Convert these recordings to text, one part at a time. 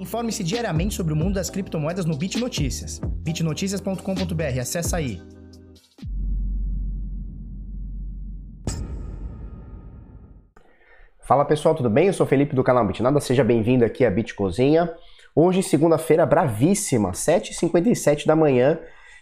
Informe-se diariamente sobre o mundo das criptomoedas no Bit Notícias. bitnoticias.com.br, acessa aí. Fala pessoal, tudo bem? Eu sou Felipe do canal Bitnada, seja bem-vindo aqui à Bit Cozinha. Hoje, segunda-feira, bravíssima, 7h57 da manhã,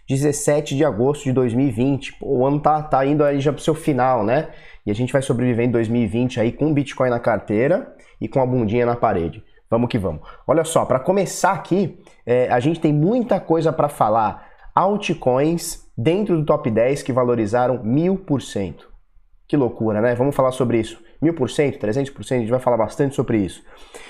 17 de agosto de 2020. o ano tá, tá indo aí já pro seu final, né? E a gente vai sobreviver em 2020 aí com Bitcoin na carteira e com a bundinha na parede. Vamos que vamos. Olha só, para começar aqui, é, a gente tem muita coisa para falar. Altcoins dentro do top 10 que valorizaram mil por cento. Que loucura, né? Vamos falar sobre isso. Mil por cento, trezentos por cento, a gente vai falar bastante sobre isso.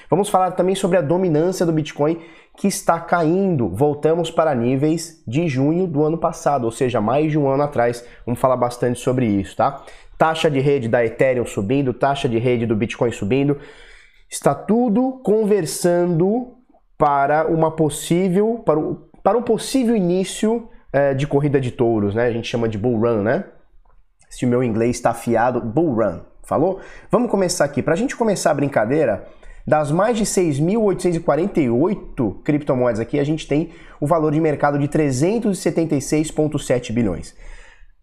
Vamos falar também sobre a dominância do Bitcoin que está caindo. Voltamos para níveis de junho do ano passado, ou seja, mais de um ano atrás. Vamos falar bastante sobre isso, tá? Taxa de rede da Ethereum subindo, taxa de rede do Bitcoin subindo. Está tudo conversando para uma possível para, o, para um possível início é, de corrida de touros, né? A gente chama de bull run, né? Se o meu inglês está afiado, bull run. Falou? Vamos começar aqui. Para a gente começar a brincadeira, das mais de 6.848 criptomoedas aqui, a gente tem o valor de mercado de 376,7 bilhões.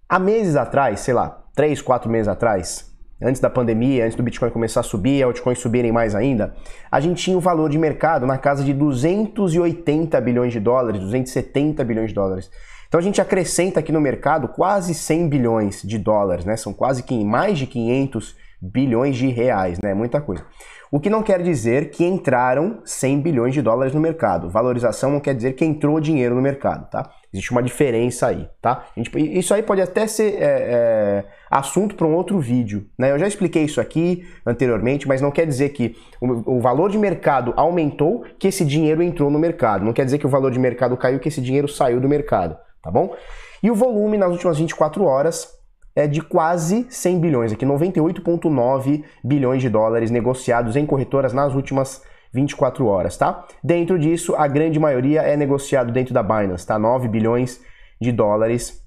Há meses atrás, sei lá, 3, 4 meses atrás, antes da pandemia, antes do Bitcoin começar a subir, altcoins subirem mais ainda, a gente tinha o valor de mercado na casa de 280 bilhões de dólares, 270 bilhões de dólares. Então a gente acrescenta aqui no mercado quase 100 bilhões de dólares, né? São quase que mais de 500 bilhões de reais, né? Muita coisa. O que não quer dizer que entraram 100 bilhões de dólares no mercado. Valorização não quer dizer que entrou dinheiro no mercado, tá? Existe uma diferença aí, tá? Gente, isso aí pode até ser é, é, assunto para um outro vídeo, né? Eu já expliquei isso aqui anteriormente, mas não quer dizer que o, o, valor de mercado aumentou, que esse dinheiro entrou no mercado. Não quer dizer que o valor de mercado caiu, que esse dinheiro saiu do mercado, tá bom? E o volume nas últimas 24 horas é de quase 100 bilhões, aqui 98,9 bilhões de dólares negociados em corretoras nas últimas 24 horas, tá? Dentro disso, a grande maioria é negociado dentro da Binance, tá? 9 bilhões de dólares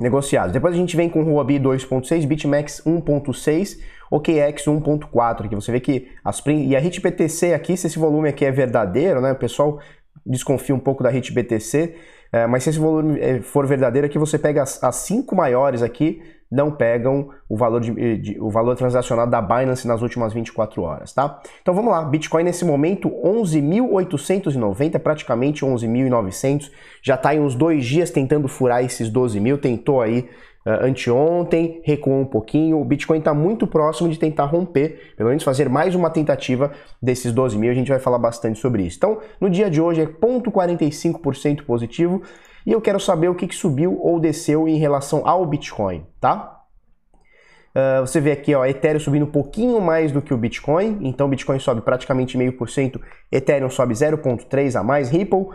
negociados. Depois a gente vem com Huobi 2.6, BitMEX 1.6, OKX 1.4, que você vê que as e a HitBTC aqui, se esse volume aqui é verdadeiro, né? O pessoal desconfia um pouco da HitBTC, é, mas se esse volume é, for verdadeiro aqui, você pega as, as cinco maiores aqui, não pegam o valor, de, de, o valor transacionado da Binance nas últimas 24 horas, tá? Então vamos lá, Bitcoin nesse momento 11.890, praticamente 11.900, já está em uns dois dias tentando furar esses 12 mil, tentou aí uh, anteontem, recuou um pouquinho, o Bitcoin está muito próximo de tentar romper, pelo menos fazer mais uma tentativa desses 12 mil, a gente vai falar bastante sobre isso. Então, no dia de hoje é 0,45% positivo, e eu quero saber o que, que subiu ou desceu em relação ao Bitcoin, tá? Uh, você vê aqui, ó, Ethereum subindo um pouquinho mais do que o Bitcoin, então o Bitcoin sobe praticamente meio por cento, Ethereum sobe 0,3 a mais, Ripple,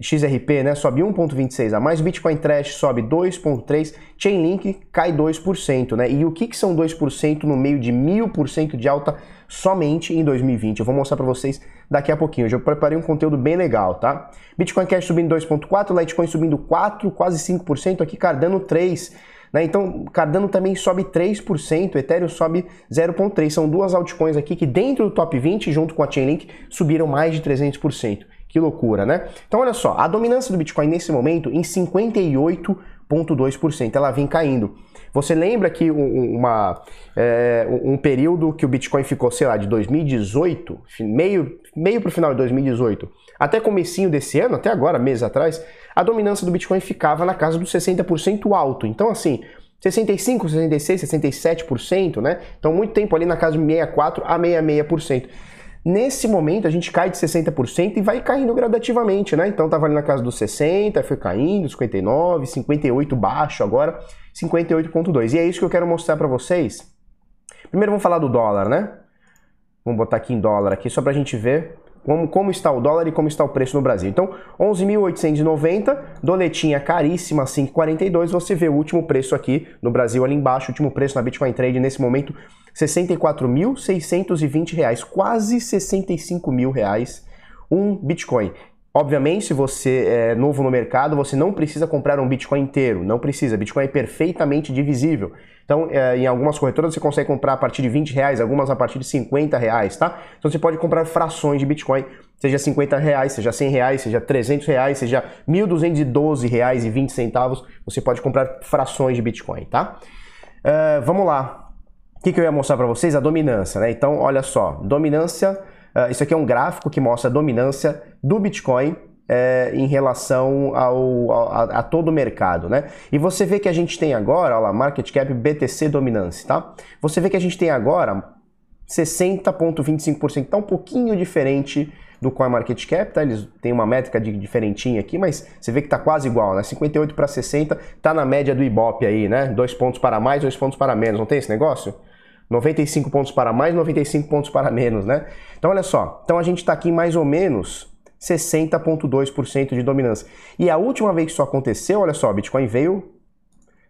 XRP, né, sobe 1,26 a mais, Bitcoin Trash sobe 2,3, Chainlink cai 2%, né? E o que, que são 2% no meio de 1000% de alta somente em 2020? Eu vou mostrar para vocês daqui a pouquinho. Já preparei um conteúdo bem legal, tá? Bitcoin Cash subindo 2,4, Litecoin subindo 4, quase 5%, aqui Cardano 3. Né? Então, Cardano também sobe 3%, Ethereum sobe 0,3%. São duas altcoins aqui que dentro do top 20, junto com a Chainlink, subiram mais de 300%. Que loucura, né? Então, olha só, a dominância do Bitcoin nesse momento em 58,2%. Ela vem caindo. Você lembra que uma, é, um período que o Bitcoin ficou, sei lá, de 2018, meio, meio para o final de 2018, até comecinho desse ano, até agora, meses atrás, a dominância do Bitcoin ficava na casa dos 60% alto. Então, assim, 65, 66, 67%, né? Então, muito tempo ali na casa de 64 a 66%. Nesse momento, a gente cai de 60% e vai caindo gradativamente, né? Então, tava ali na casa dos 60, foi caindo, 59, 58 baixo agora. 58,2. E é isso que eu quero mostrar para vocês. Primeiro vamos falar do dólar, né? Vamos botar aqui em dólar aqui só para a gente ver como, como está o dólar e como está o preço no Brasil. Então, 11.890, doletinha caríssima, 5,42. Você vê o último preço aqui no Brasil ali embaixo, o último preço na Bitcoin Trade nesse momento, R$ 64.620, quase 65 mil reais um Bitcoin. Obviamente, se você é novo no mercado, você não precisa comprar um Bitcoin inteiro, não precisa. Bitcoin é perfeitamente divisível. Então, é, em algumas corretoras você consegue comprar a partir de 20 reais, algumas a partir de 50 reais, tá? Então você pode comprar frações de Bitcoin seja 50 reais, seja 100 reais, seja 300 reais, seja 1.212 reais e 20 centavos, você pode comprar frações de Bitcoin, tá? Uh, vamos lá. O que, que eu ia mostrar para vocês? A dominância, né? Então, olha só, dominância, uh, isso aqui é um gráfico que mostra a dominância do Bitcoin é, em relação ao, a, a, todo o mercado, né? E você vê que a gente tem agora, olha lá, market cap BTC dominância, tá? Você vê que a gente tem agora 60,25%, tá um pouquinho diferente do CoinMarketCap, tá? Eles têm uma métrica de diferentinha aqui, mas você vê que tá quase igual, né? 58 para 60, tá na média do Ibope aí, né? Dois pontos para mais, dois pontos para menos, não tem esse negócio? 95 pontos para mais, 95 pontos para menos, né? Então olha só, então a gente está aqui mais ou menos 60,2% de dominância. E a última vez que isso aconteceu, olha só, Bitcoin veio,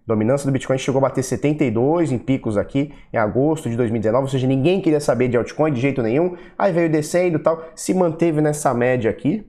dominância do Bitcoin chegou a bater 72 em picos aqui em agosto de 2019, ou seja, ninguém queria saber de altcoin de jeito nenhum, aí veio descendo tal, se manteve nessa média aqui,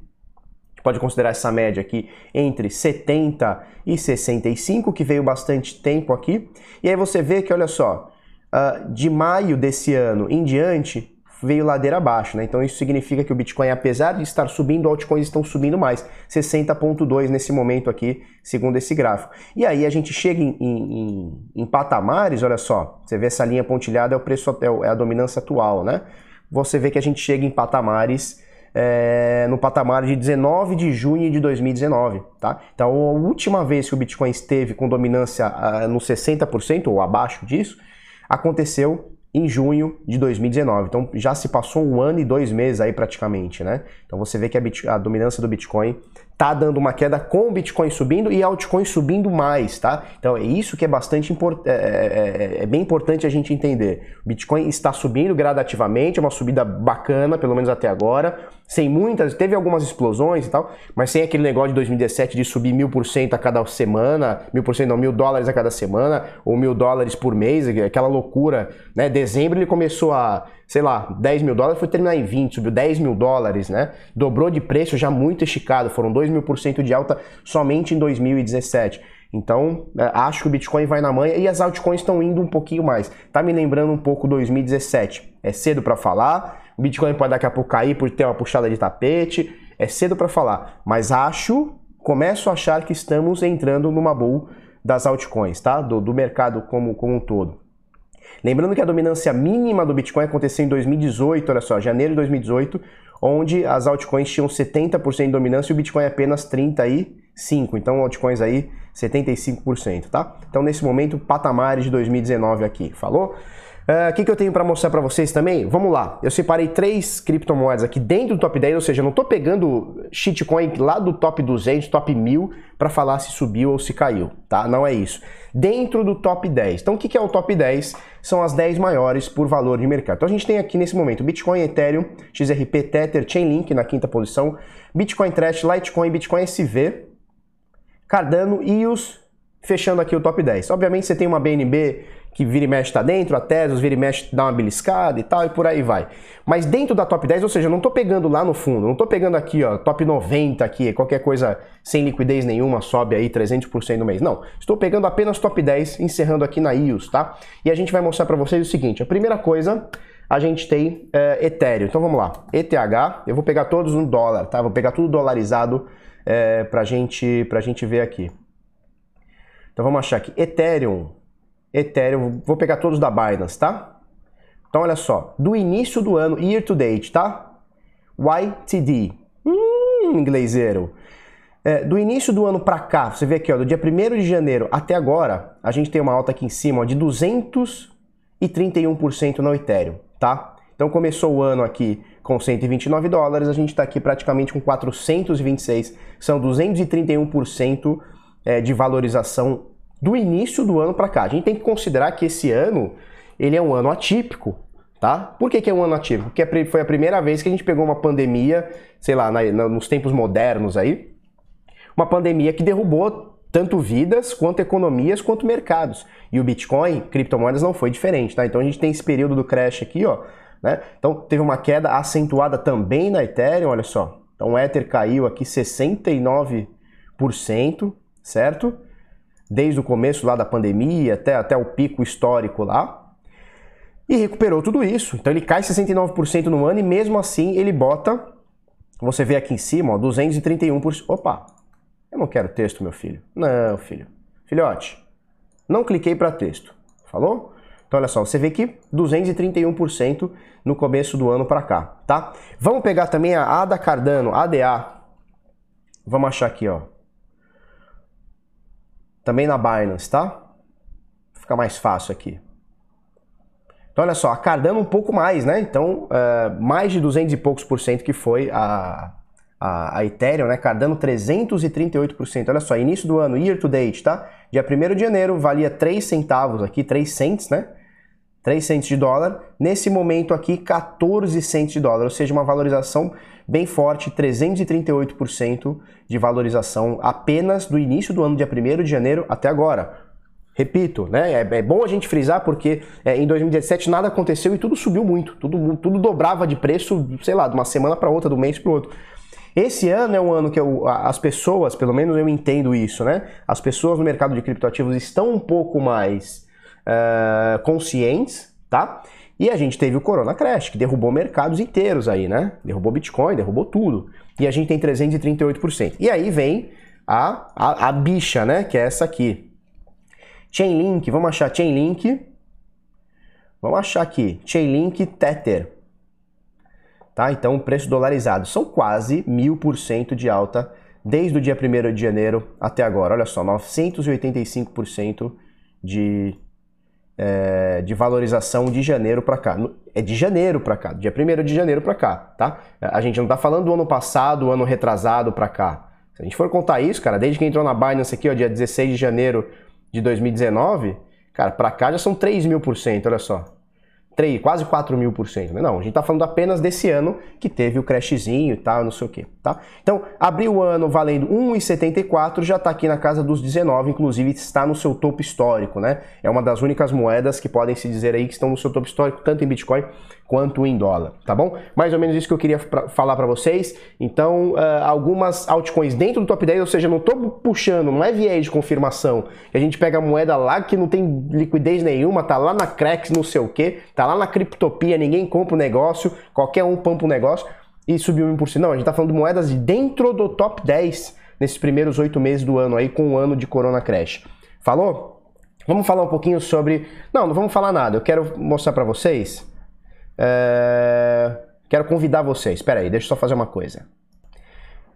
pode considerar essa média aqui entre 70 e 65, que veio bastante tempo aqui, e aí você vê que, olha só, uh, de maio desse ano em diante, veio ladeira abaixo, né? Então isso significa que o Bitcoin, apesar de estar subindo, altcoins estão subindo mais, 60.2 nesse momento aqui, segundo esse gráfico. E aí a gente chega em, em, em patamares, olha só, você vê essa linha pontilhada é o preço, é, a dominância atual, né? Você vê que a gente chega em patamares é, no patamar de 19 de junho de 2019, tá? Então a última vez que o Bitcoin esteve com dominância uh, no 60% ou abaixo disso, aconteceu em junho de 2019. Então já se passou um ano e dois meses aí praticamente, né? Então você vê que a, a dominância do Bitcoin tá dando uma queda com o Bitcoin subindo e altcoin subindo mais, tá? Então é isso que é bastante importante, é, é, é, é, bem importante a gente entender. O Bitcoin está subindo gradativamente, é uma subida bacana, pelo menos até agora, sem muitas, teve algumas explosões e tal, mas sem aquele negócio de 2017 de subir mil por cento a cada semana, mil por cento não, mil dólares a cada semana, ou mil dólares por mês, aquela loucura, né? Dezembro ele começou a sei lá, 10 mil dólares, foi terminar em 20, subiu 10 mil dólares, né? Dobrou de preço já muito esticado, foram 2 mil por cento de alta somente em 2017. Então, é, acho que o Bitcoin vai na manha e as altcoins estão indo um pouquinho mais. Tá me lembrando um pouco 2017. É cedo para falar, o Bitcoin pode daqui a pouco cair por ter uma puxada de tapete, é cedo para falar, mas acho, começo a achar que estamos entrando numa bull das altcoins, tá? Do, do mercado como, como um todo. Lembrando que a dominância mínima do Bitcoin aconteceu em 2018, olha só, janeiro de 2018, onde as altcoins tinham 70% de dominância e o Bitcoin apenas 35%. Então, altcoins aí 75%, tá? Então, nesse momento, patamares de 2019 aqui, falou? O uh, que, que eu tenho para mostrar para vocês também? Vamos lá, eu separei três criptomoedas aqui dentro do top 10, ou seja, não estou pegando shitcoin lá do top 200, top 1000 para falar se subiu ou se caiu, tá? Não é isso. Dentro do top 10. Então, o que, que é o top 10? São as 10 maiores por valor de mercado. Então, a gente tem aqui nesse momento Bitcoin, Ethereum, XRP, Tether, Chainlink na quinta posição, Bitcoin Trash, Litecoin, Bitcoin SV, Cardano, EOS, fechando aqui o top 10. Obviamente, você tem uma BNB que vira e mexe está dentro, a Tesla vira e mexe dá uma beliscada e tal, e por aí vai. Mas dentro da top 10, ou seja, não estou pegando lá no fundo, não estou pegando aqui, ó, top 90 aqui, qualquer coisa sem liquidez nenhuma sobe aí 300% no mês. Não, estou pegando apenas top 10, encerrando aqui na IOS, tá? E a gente vai mostrar para vocês o seguinte, a primeira coisa, a gente tem é, Ethereum. Então vamos lá, ETH, eu vou pegar todos no dólar, tá? Vou pegar tudo dolarizado é, pra, gente, pra gente ver aqui. Então vamos achar aqui, Ethereum, Ethereum, vou pegar todos da Binance, tá? Então olha só, do início do ano, year to date, tá? YTD, hum, ingleseiro. É, do início do ano para cá, você vê aqui, ó, do dia 1 de janeiro até agora, a gente tem uma alta aqui em cima ó, de 231% no Ethereum, tá? Então começou o ano aqui com 129 dólares, a gente está aqui praticamente com 426, são 231% é, de valorização do início do ano para cá. A gente tem que considerar que esse ano ele é um ano atípico, tá? Por que, que é um ano atípico? Porque foi a primeira vez que a gente pegou uma pandemia, sei lá, na, na, nos tempos modernos aí, uma pandemia que derrubou tanto vidas, quanto economias, quanto mercados. E o Bitcoin, criptomoedas, não foi diferente, tá? Então a gente tem esse período do crash aqui, ó, né? Então teve uma queda acentuada também na Ethereum, olha só. Então o Ether caiu aqui 69%, certo? Desde o começo lá da pandemia até, até o pico histórico lá, e recuperou tudo isso. Então ele cai 69% no ano e mesmo assim ele bota você vê aqui em cima, ó, 231%. Opa, eu não quero texto, meu filho. Não, filho. Filhote, não cliquei para texto. Falou? Então olha só, você vê que 231% no começo do ano para cá, tá? Vamos pegar também a ADA Cardano, ADA. Vamos achar aqui, ó. Também na Binance, tá? Fica mais fácil aqui. Então, olha só, a Cardano um pouco mais, né? Então, uh, mais de 200 e poucos por cento que foi a, a, a Ethereum, né? Cardano 338%. Olha só, início do ano, year to date, tá? Dia 1 de janeiro valia 3 centavos aqui, 3 cents, né? 3 cents de dólar. Nesse momento aqui, 14 cents de dólar, ou seja, uma valorização bem forte, 338% de valorização apenas do início do ano, dia 1 de janeiro até agora. Repito, né? É, é, bom a gente frisar porque é, em 2017 nada aconteceu e tudo subiu muito, tudo, tudo dobrava de preço, sei lá, de uma semana para outra, do mês para outro. Esse ano é um ano que eu, as pessoas, pelo menos eu entendo isso, né? As pessoas no mercado de criptoativos estão um pouco mais uh, conscientes, tá? E a gente teve o Corona Crash, que derrubou mercados inteiros aí, né? Derrubou Bitcoin, derrubou tudo. E a gente tem 338%. E aí vem a, a, a bicha, né? Que é essa aqui. Chainlink, vamos achar Chainlink. Vamos achar aqui, Chainlink Tether. Tá? Então, preço dolarizado. São quase mil por cento de alta desde o dia 1 de janeiro até agora. Olha só, 985% de, é, de valorização de janeiro para cá. É de janeiro para cá, dia 1 de janeiro para cá, tá? A gente não está falando do ano passado, ano retrasado para cá. Se a gente for contar isso, cara, desde que entrou na Binance aqui, ó, dia 16 de janeiro de 2019, cara, para cá já são 3 mil por cento, olha só. 3, quase 4 mil por cento. Né? Não, a gente está falando apenas desse ano que teve o crashzinho e tal, não sei o que, tá? Então, abriu o ano valendo 1,74, já está aqui na casa dos 19, inclusive está no seu topo histórico, né? É uma das únicas moedas que podem se dizer aí que estão no seu topo histórico, tanto em Bitcoin quanto em dólar, tá bom? Mais ou menos isso que eu queria pra, falar para vocês. Então, uh, algumas altcoins dentro do top 10, ou seja, não estou puxando, não é viés de confirmação, a gente pega a moeda lá que não tem liquidez nenhuma, tá lá na Cracks, não sei o que, tá lá na Criptopia, ninguém compra o negócio, qualquer um pampa o negócio e subiu 1%. Não, a gente tá falando de moedas dentro do top 10 nesses primeiros oito meses do ano aí, com o ano de Corona Crash. Falou? Vamos falar um pouquinho sobre... Não, não vamos falar nada, eu quero mostrar para vocês é... Quero convidar vocês. Espera aí, deixa eu só fazer uma coisa.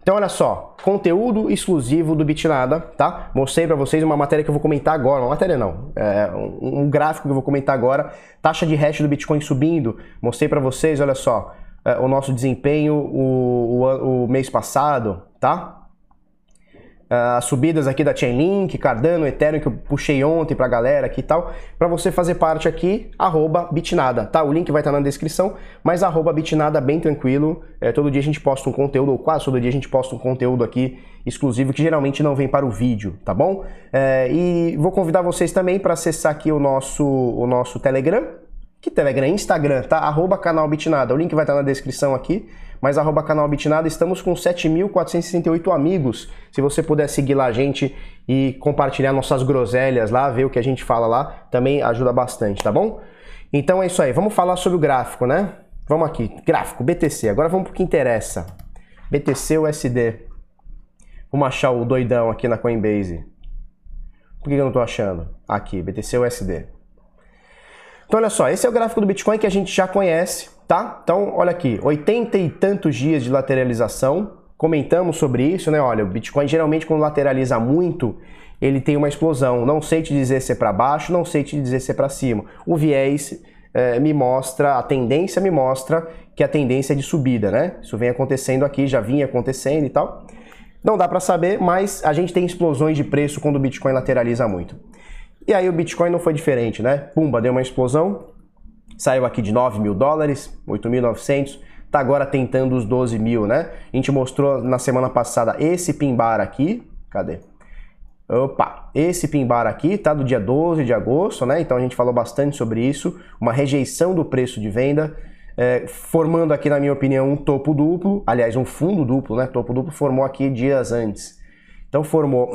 Então, olha só, conteúdo exclusivo do Bitnada, tá? Mostrei para vocês uma matéria que eu vou comentar agora, uma matéria não, é um, gráfico que eu vou comentar agora, taxa de hash do Bitcoin subindo. Mostrei para vocês, olha só, é, o nosso desempenho o, o, o mês passado, tá? Ah, as subidas aqui da Chainlink, Cardano, Ethereum que eu puxei ontem pra galera aqui e tal, para você fazer parte aqui, Bitnada, tá? O link vai estar tá na descrição, mas Bitnada bem tranquilo, é, todo dia a gente posta um conteúdo, ou quase todo dia a gente posta um conteúdo aqui exclusivo que geralmente não vem para o vídeo, tá bom? É, e vou convidar vocês também para acessar aqui o nosso, o nosso Telegram, que Telegram? Instagram, tá? Arroba canal Bitnada, o link vai estar tá na descrição aqui, mas arroba canal Bitnada, estamos com 7.468 amigos. Se você puder seguir lá a gente e compartilhar nossas groselhas lá, ver o que a gente fala lá, também ajuda bastante, tá bom? Então é isso aí, vamos falar sobre o gráfico, né? Vamos aqui, gráfico, BTC. Agora vamos pro que interessa. BTC USD. Vamos achar o doidão aqui na Coinbase. Por que eu não tô achando? Aqui, BTC USD. Então olha só, esse é o gráfico do Bitcoin que a gente já conhece, tá? Então, olha aqui, 80 e tantos dias de lateralização. Comentamos sobre isso, né? Olha, o Bitcoin geralmente quando lateraliza muito, ele tem uma explosão. Não sei te dizer se é para baixo, não sei te dizer se é para cima. O viés é, me mostra, a tendência me mostra que a tendência é de subida, né? Isso vem acontecendo aqui, já vinha acontecendo e tal. Não dá para saber, mas a gente tem explosões de preço quando o Bitcoin lateraliza muito. E aí o Bitcoin não foi diferente, né? Pumba, deu uma explosão, saiu aqui de 9 mil dólares, 8.900, tá agora tentando os 12 mil, né? A gente mostrou na semana passada esse pimbar aqui, cadê? Opa, esse pimbar aqui tá do dia 12 de agosto, né? Então a gente falou bastante sobre isso, uma rejeição do preço de venda, é, formando aqui, na minha opinião, um topo duplo, aliás, um fundo duplo, né? Topo duplo formou aqui dias antes. Então formou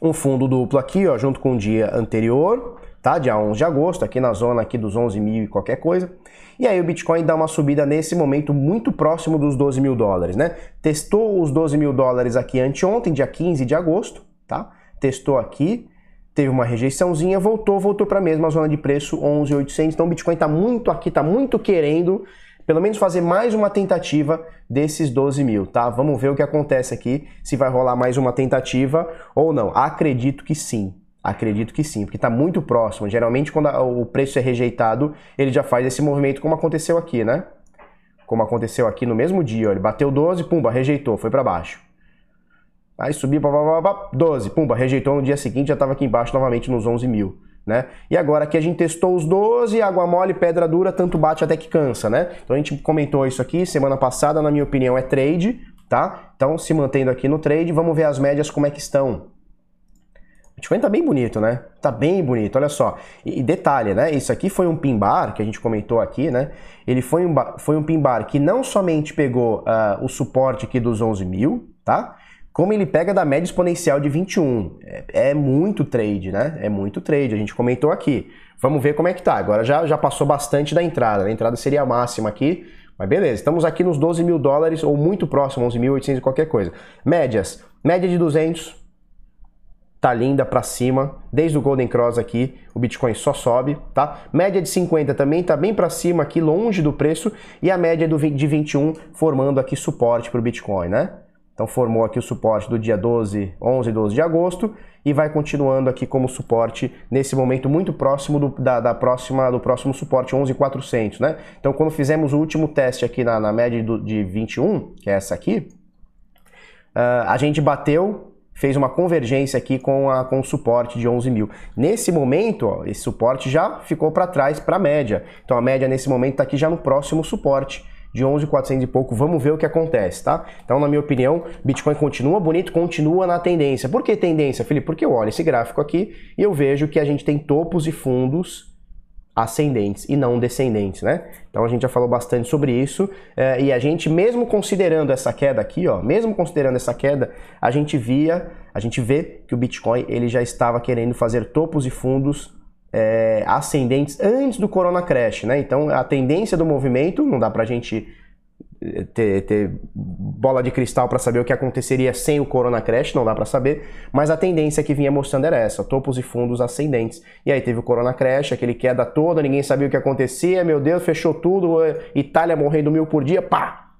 um fundo duplo aqui, ó, junto com o dia anterior, tá? Dia 11 de agosto, aqui na zona aqui dos 11 mil e qualquer coisa. E aí o Bitcoin dá uma subida nesse momento muito próximo dos 12 mil dólares, né? Testou os 12 mil dólares aqui anteontem, dia 15 de agosto, tá? Testou aqui, teve uma rejeiçãozinha, voltou, voltou para a mesma zona de preço, 11.800. Então o Bitcoin está muito aqui, está muito querendo pelo menos fazer mais uma tentativa desses 12 mil, tá? Vamos ver o que acontece aqui, se vai rolar mais uma tentativa ou não. Acredito que sim, Acredito que sim, porque está muito próximo. Geralmente, quando o preço é rejeitado, ele já faz esse movimento, como aconteceu aqui, né? Como aconteceu aqui no mesmo dia. Ó, ele bateu 12, pumba, rejeitou, foi para baixo. Aí subiu, pá, pá, pá, 12, pumba, rejeitou no dia seguinte, já estava aqui embaixo novamente nos 11 mil. Né? E agora aqui a gente testou os 12, água mole, pedra dura, tanto bate até que cansa, né? Então a gente comentou isso aqui semana passada, na minha opinião é trade, tá? Então se mantendo aqui no trade, vamos ver as médias como é que estão. Bitcoin tá bem bonito, né? Tá bem bonito, olha só. E, e, detalhe, né? Isso aqui foi um pin bar que a gente comentou aqui, né? Ele foi um, foi um pin bar que não somente pegou uh, o suporte aqui dos 11 mil, tá? Como ele pega da média exponencial de 21. É, é muito trade, né? É muito trade, a gente comentou aqui. Vamos ver como é que tá. Agora já, já passou bastante da entrada. A entrada seria a máxima aqui, mas beleza. Estamos aqui nos 12 mil dólares ou muito próximo, 11.800 e qualquer coisa. Médias. Média de 200, tá linda para cima, desde o Golden Cross aqui, o Bitcoin só sobe, tá? Média de 50 também tá bem para cima aqui, longe do preço, e a média do, de 21 formando aqui suporte para o Bitcoin, né? Então formou aqui o suporte do dia 12, 11 e 12 de agosto e vai continuando aqui como suporte nesse momento muito próximo do, da, da, próxima, do próximo suporte 11.400, né? Então quando fizemos o último teste aqui na, na média do, de 21, que é essa aqui, uh, a gente bateu fez uma convergência aqui com, a, com o suporte de 11 mil. Nesse momento, ó, esse suporte já ficou para trás para a média. Então a média nesse momento está aqui já no próximo suporte de 11.400 e pouco. Vamos ver o que acontece, tá? Então, na minha opinião, Bitcoin continua bonito, continua na tendência. Por que tendência, Felipe? Porque eu olho esse gráfico aqui e eu vejo que a gente tem topos e fundos ascendentes e não descendentes, né? Então a gente já falou bastante sobre isso é, e a gente mesmo considerando essa queda aqui, ó, mesmo considerando essa queda, a gente via, a gente vê que o Bitcoin ele já estava querendo fazer topos e fundos é, ascendentes antes do Corona Crash, né? Então a tendência do movimento não dá para a gente ter, ter bola de cristal para saber o que aconteceria sem o Corona Crash, não dá para saber, mas a tendência que vinha mostrando era essa, topos e fundos ascendentes. E aí teve o Corona Crash, aquele queda toda, ninguém sabia o que acontecia, meu Deus, fechou tudo, eh, Itália morrendo mil por dia, pá!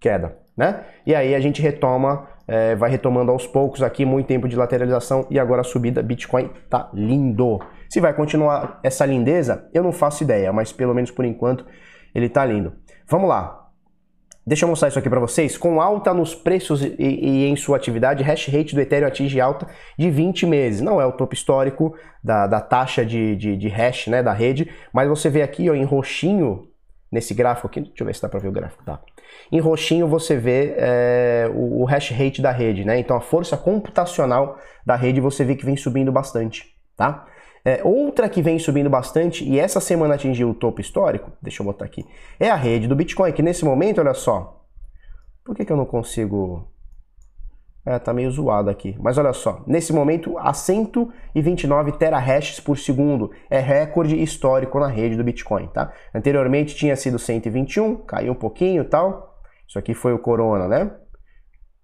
Queda, né? E aí a gente retoma, é, vai retomando aos poucos aqui, muito tempo de lateralização e agora a subida, Bitcoin tá lindo. Se vai continuar essa lindeza, eu não faço ideia, mas pelo menos por enquanto ele tá lindo. Vamos lá, Deixa eu mostrar isso aqui para vocês. Com alta nos preços e, e, em sua atividade, hash rate do Ethereum atinge alta de 20 meses. Não é o topo histórico da, da taxa de, de, de, hash né, da rede, mas você vê aqui ó, em roxinho, nesse gráfico aqui, deixa eu ver se dá para ver o gráfico, tá? Em roxinho você vê é, o, o hash rate da rede, né? Então a força computacional da rede você vê que vem subindo bastante, tá? É, outra que vem subindo bastante e essa semana atingiu o topo histórico, deixa eu botar aqui, é a rede do Bitcoin, que nesse momento, olha só, por que, que eu não consigo... É, tá meio zoado aqui, mas olha só, nesse momento a 129 terahashes por segundo é recorde histórico na rede do Bitcoin, tá? Anteriormente tinha sido 121, caiu um pouquinho tal, isso aqui foi o Corona, né?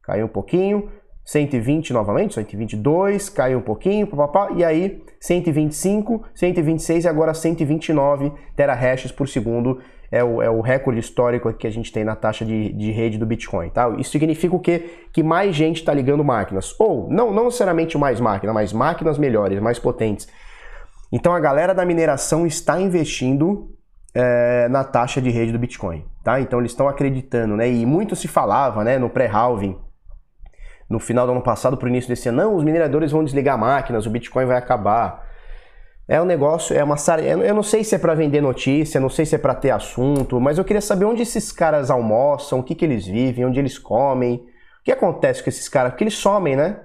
Caiu um pouquinho, 120 novamente, 122, caiu um pouquinho, papapá, e aí 125, 126 e agora 129 terahashes por segundo é o, é o recorde histórico que a gente tem na taxa de, de rede do Bitcoin. Tá? Isso significa o quê? Que mais gente está ligando máquinas. Ou, não, não necessariamente mais máquinas, mas máquinas melhores, mais potentes. Então a galera da mineração está investindo é, na taxa de rede do Bitcoin. Tá? Então eles estão acreditando, né? E muito se falava né, no pré-halving no final do ano passado para o início desse ano, não, os mineradores vão desligar máquinas, o Bitcoin vai acabar. É um negócio, é uma eu não sei se é para vender notícia, não sei se é para ter assunto, mas eu queria saber onde esses caras almoçam, o que, que eles vivem, onde eles comem, o que acontece com esses caras, porque eles somem, né?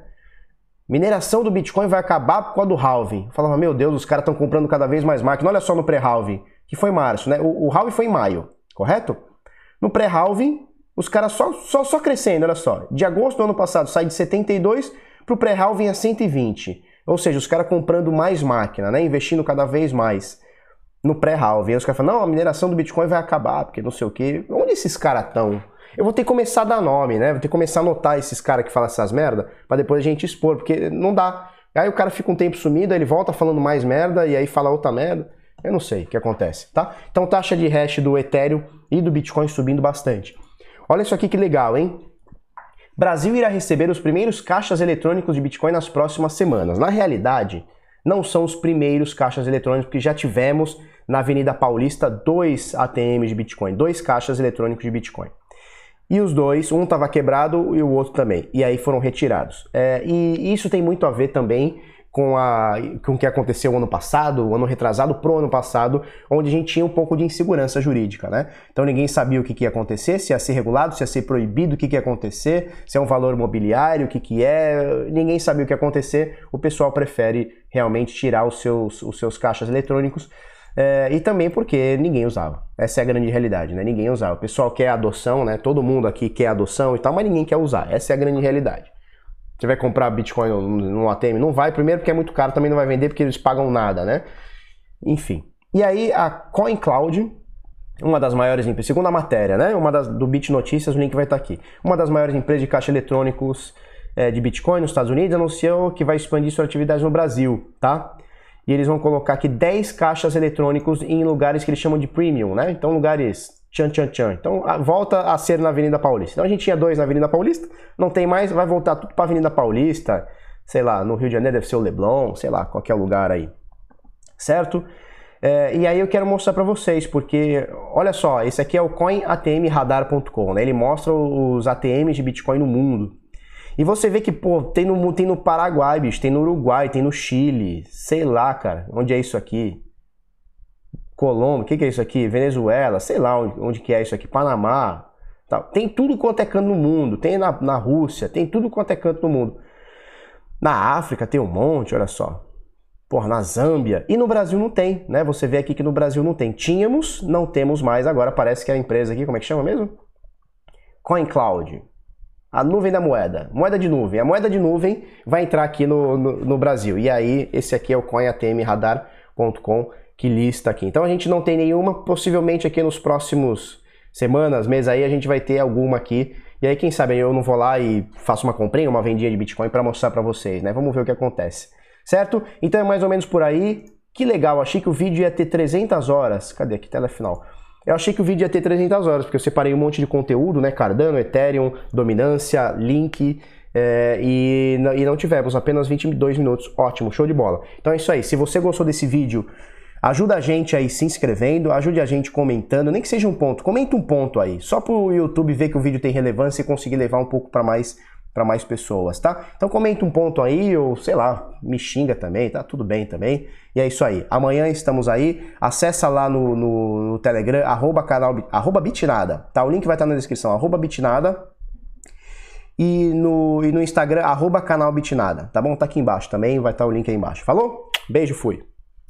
Mineração do Bitcoin vai acabar por causa do halving. Falava, meu Deus, os caras estão comprando cada vez mais máquinas. Olha só no pré-halving, que foi março, né? O, o halving foi em maio, correto? No pré-halving, os caras só, só, só crescendo, olha só. De agosto do ano passado sai de 72 pro pré-halving a 120. Ou seja, os caras comprando mais máquina, né? Investindo cada vez mais no pré-halving. Os caras falam, não, a mineração do Bitcoin vai acabar, porque não sei o quê. Onde esses caras estão? Eu vou ter que começar a dar nome, né? Vou ter que começar a anotar esses caras que falam essas merda, para depois a gente expor, porque não dá. Aí o cara fica um tempo sumido, aí ele volta falando mais merda e aí fala outra merda. Eu não sei o que acontece, tá? Então taxa de hash do Ethereum e do Bitcoin subindo bastante. Olha isso aqui que legal, hein? Brasil irá receber os primeiros caixas eletrônicos de Bitcoin nas próximas semanas. Na realidade, não são os primeiros caixas eletrônicos que já tivemos na Avenida Paulista dois ATMs de Bitcoin, dois caixas eletrônicos de Bitcoin. E os dois, um estava quebrado e o outro também. E aí foram retirados. É, e isso tem muito a ver também com, a, com o que aconteceu ano passado, o ano retrasado pro ano passado, onde a gente tinha um pouco de insegurança jurídica, né? Então ninguém sabia o que, que ia acontecer, se ia ser regulado, se ia ser proibido, o que, que ia acontecer, se é um valor mobiliário, o que, que é, ninguém sabia o que ia acontecer, o pessoal prefere realmente tirar os seus, os seus caixas eletrônicos é, e também porque ninguém usava. Essa é a grande realidade, né? Ninguém usava. O pessoal quer adoção, né? Todo mundo aqui quer adoção e tal, mas ninguém quer usar. Essa é a grande realidade. Você vai comprar Bitcoin no ATM? Não vai, primeiro porque é muito caro, também não vai vender porque eles pagam nada, né? Enfim. E aí a CoinCloud, uma das maiores empresas, segundo a matéria, né? Uma das do Bit Notícias, o link vai estar aqui. Uma das maiores empresas de caixa eletrônicos é, de Bitcoin nos Estados Unidos anunciou que vai expandir sua atividade no Brasil, tá? e eles vão colocar aqui 10 caixas eletrônicos em lugares que eles chamam de premium, né? Então, lugares tchan tchan tchan. Então, volta a ser na Avenida Paulista. Então, a gente tinha dois na Avenida Paulista, não tem mais, vai voltar tudo para Avenida Paulista, sei lá, no Rio de Janeiro deve ser o Leblon, sei lá, qualquer lugar aí. Certo? É, e aí eu quero mostrar para vocês, porque olha só, esse aqui é o coinatmradar.com, né? Ele mostra os ATMs de Bitcoin no mundo. E você vê que, pô, tem no, tem no Paraguai, bicho, tem no Uruguai, tem no Chile, sei lá, cara, onde é isso aqui? Colômbia, o que, que, é isso aqui? Venezuela, sei lá onde, onde que é isso aqui, Panamá. Tal. Tem tudo quanto é canto no mundo, tem na, na Rússia, tem tudo quanto é canto no mundo. Na África tem um monte, olha só. Porra, na Zâmbia. E no Brasil não tem, né? Você vê aqui que no Brasil não tem. Tínhamos, não temos mais. Agora parece que a empresa aqui, como é que chama mesmo? CoinCloud. A nuvem da moeda, moeda de nuvem. A moeda de nuvem vai entrar aqui no, no, no Brasil. E aí, esse aqui é o coinatmradar.com que lista aqui. Então a gente não tem nenhuma, possivelmente aqui nos próximos semanas, meses aí, a gente vai ter alguma aqui. E aí, quem sabe eu não vou lá e faço uma comprinha, uma vendinha de Bitcoin para mostrar para vocês, né? Vamos ver o que acontece. Certo? Então é mais ou menos por aí. Que legal, achei que o vídeo ia ter 300 horas. Cadê aqui? Tela final. Eu achei que o vídeo ia ter 300 horas, porque eu separei um monte de conteúdo, né? Cardano, Ethereum, dominância, link. É, e, e não tivemos, apenas 22 minutos. Ótimo, show de bola. Então é isso aí. Se você gostou desse vídeo, ajuda a gente aí se inscrevendo, ajude a gente comentando, nem que seja um ponto, comenta um ponto aí, só para o YouTube ver que o vídeo tem relevância e conseguir levar um pouco para mais para mais pessoas, tá? Então comenta um ponto aí, ou sei lá, me xinga também, tá tudo bem também. E é isso aí. Amanhã estamos aí. Acessa lá no, no, no Telegram, arroba canal, arroba bitnada, tá? O link vai estar na descrição, arroba bitnada. E no, e no Instagram, arroba canal bitnada, tá bom? Tá aqui embaixo também, vai estar o link aí embaixo. Falou? Beijo, fui.